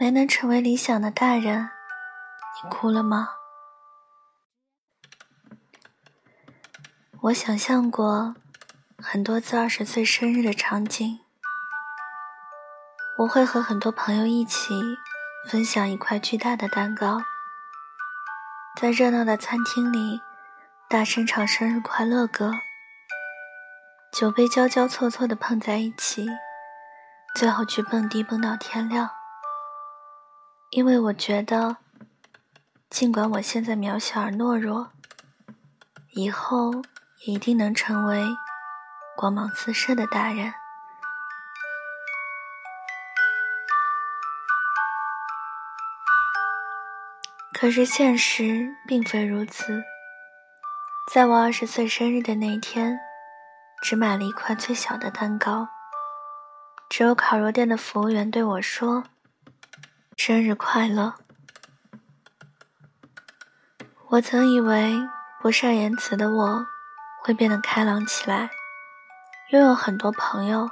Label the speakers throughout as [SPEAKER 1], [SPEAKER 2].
[SPEAKER 1] 没能成为理想的大人，你哭了吗？我想象过很多次二十岁生日的场景，我会和很多朋友一起分享一块巨大的蛋糕，在热闹的餐厅里大声唱生日快乐歌，酒杯交交错错的碰在一起，最后去蹦迪蹦到天亮。因为我觉得，尽管我现在渺小而懦弱，以后也一定能成为光芒四射的大人。可是现实并非如此，在我二十岁生日的那天，只买了一块最小的蛋糕，只有烤肉店的服务员对我说。生日快乐！我曾以为不善言辞的我会变得开朗起来，拥有很多朋友。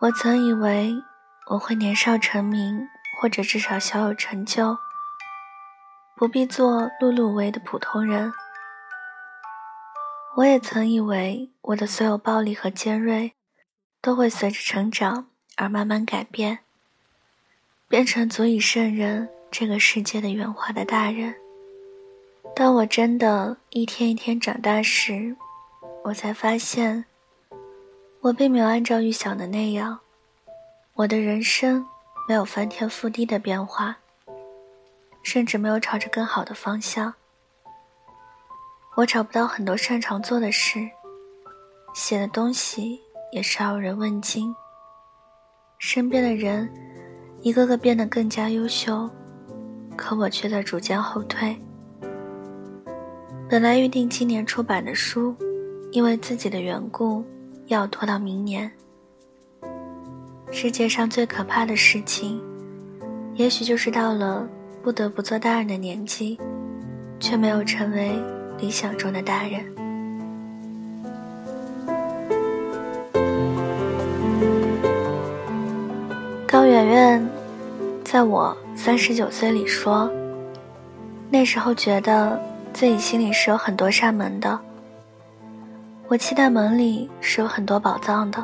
[SPEAKER 1] 我曾以为我会年少成名，或者至少小有成就，不必做碌碌无为的普通人。我也曾以为我的所有暴力和尖锐都会随着成长而慢慢改变。变成足以胜任这个世界的圆滑的大人。当我真的一天一天长大时，我才发现，我并没有按照预想的那样，我的人生没有翻天覆地的变化，甚至没有朝着更好的方向。我找不到很多擅长做的事，写的东西也少有人问津，身边的人。一个个变得更加优秀，可我却在逐渐后退。本来预定今年出版的书，因为自己的缘故，要拖到明年。世界上最可怕的事情，也许就是到了不得不做大人的年纪，却没有成为理想中的大人。高圆圆在我三十九岁里说：“那时候觉得自己心里是有很多扇门的，我期待门里是有很多宝藏的。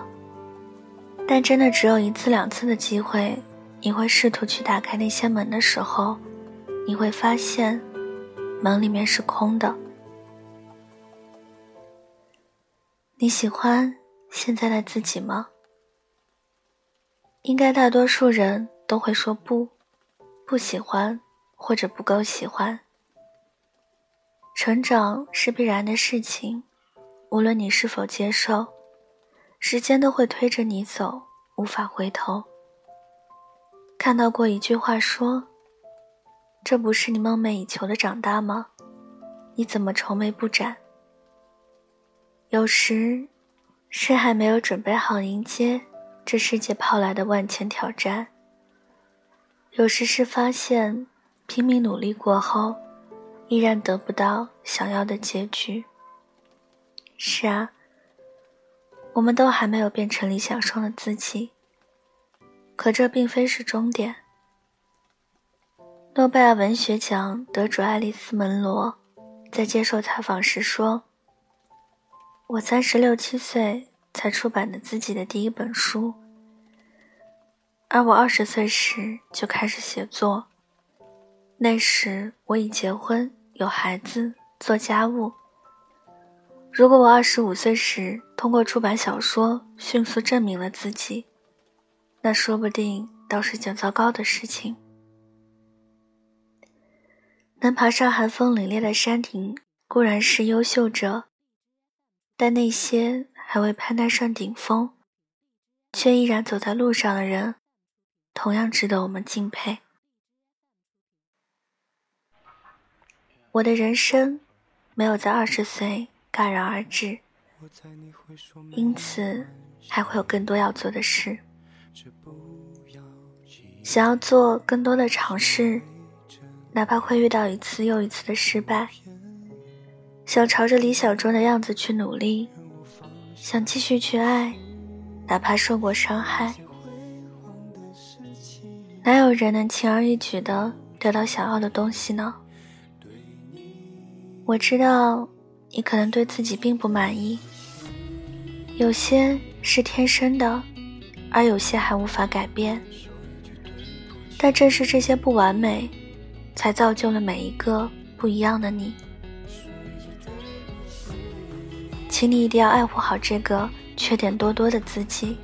[SPEAKER 1] 但真的只有一次两次的机会，你会试图去打开那些门的时候，你会发现门里面是空的。你喜欢现在的自己吗？”应该大多数人都会说不，不喜欢或者不够喜欢。成长是必然的事情，无论你是否接受，时间都会推着你走，无法回头。看到过一句话说：“这不是你梦寐以求的长大吗？你怎么愁眉不展？”有时，是还没有准备好迎接。这世界抛来的万千挑战，有时是发现拼命努力过后，依然得不到想要的结局。是啊，我们都还没有变成理想中的自己，可这并非是终点。诺贝尔文学奖得主爱丽丝·门罗在接受采访时说：“我三十六七岁。”才出版的自己的第一本书，而我二十岁时就开始写作。那时我已结婚，有孩子，做家务。如果我二十五岁时通过出版小说迅速证明了自己，那说不定倒是件糟糕的事情。能爬上寒风凛冽的山顶固然是优秀者，但那些……还未攀登上顶峰，却依然走在路上的人，同样值得我们敬佩。我的人生没有在二十岁戛然而止，因此还会有更多要做的事。想要做更多的尝试，哪怕会遇到一次又一次的失败。想朝着理想中的样子去努力。想继续去爱，哪怕受过伤害。哪有人能轻而易举的得到想要的东西呢？我知道你可能对自己并不满意，有些是天生的，而有些还无法改变。但正是这些不完美，才造就了每一个不一样的你。请你一定要爱护好这个缺点多多的自己。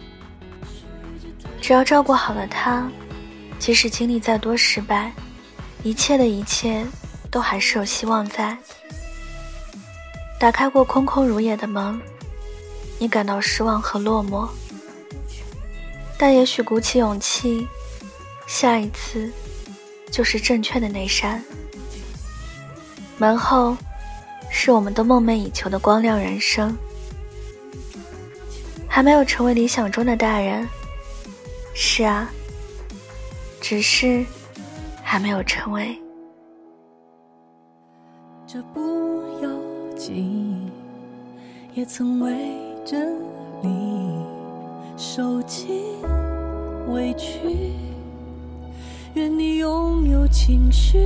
[SPEAKER 1] 只要照顾好了他，即使经历再多失败，一切的一切都还是有希望在。打开过空空如也的门，你感到失望和落寞，但也许鼓起勇气，下一次就是正确的那扇门后。是我们都梦寐以求的光亮人生，还没有成为理想中的大人。是啊，只是还没有成为。
[SPEAKER 2] 这不由己，也曾为真理受尽委屈。愿你拥有情绪。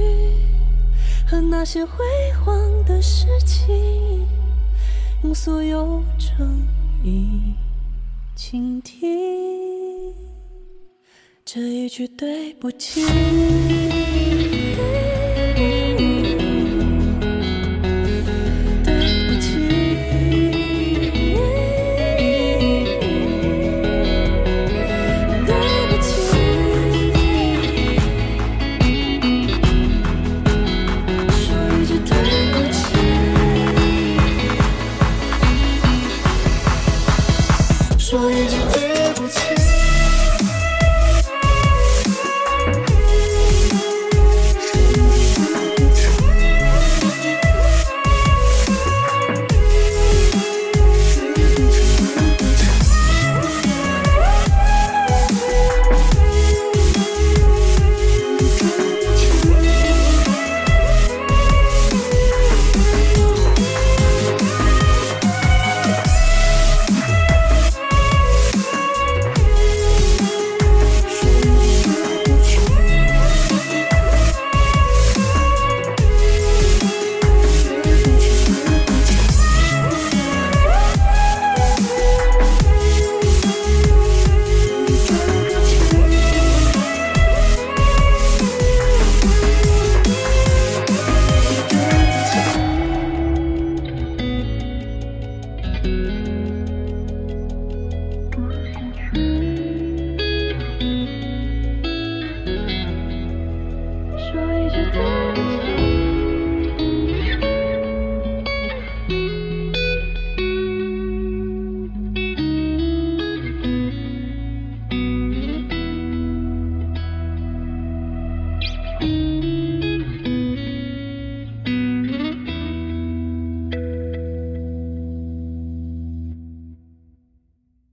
[SPEAKER 2] 和那些辉煌的事情，用所有诚意倾听这一句对不起。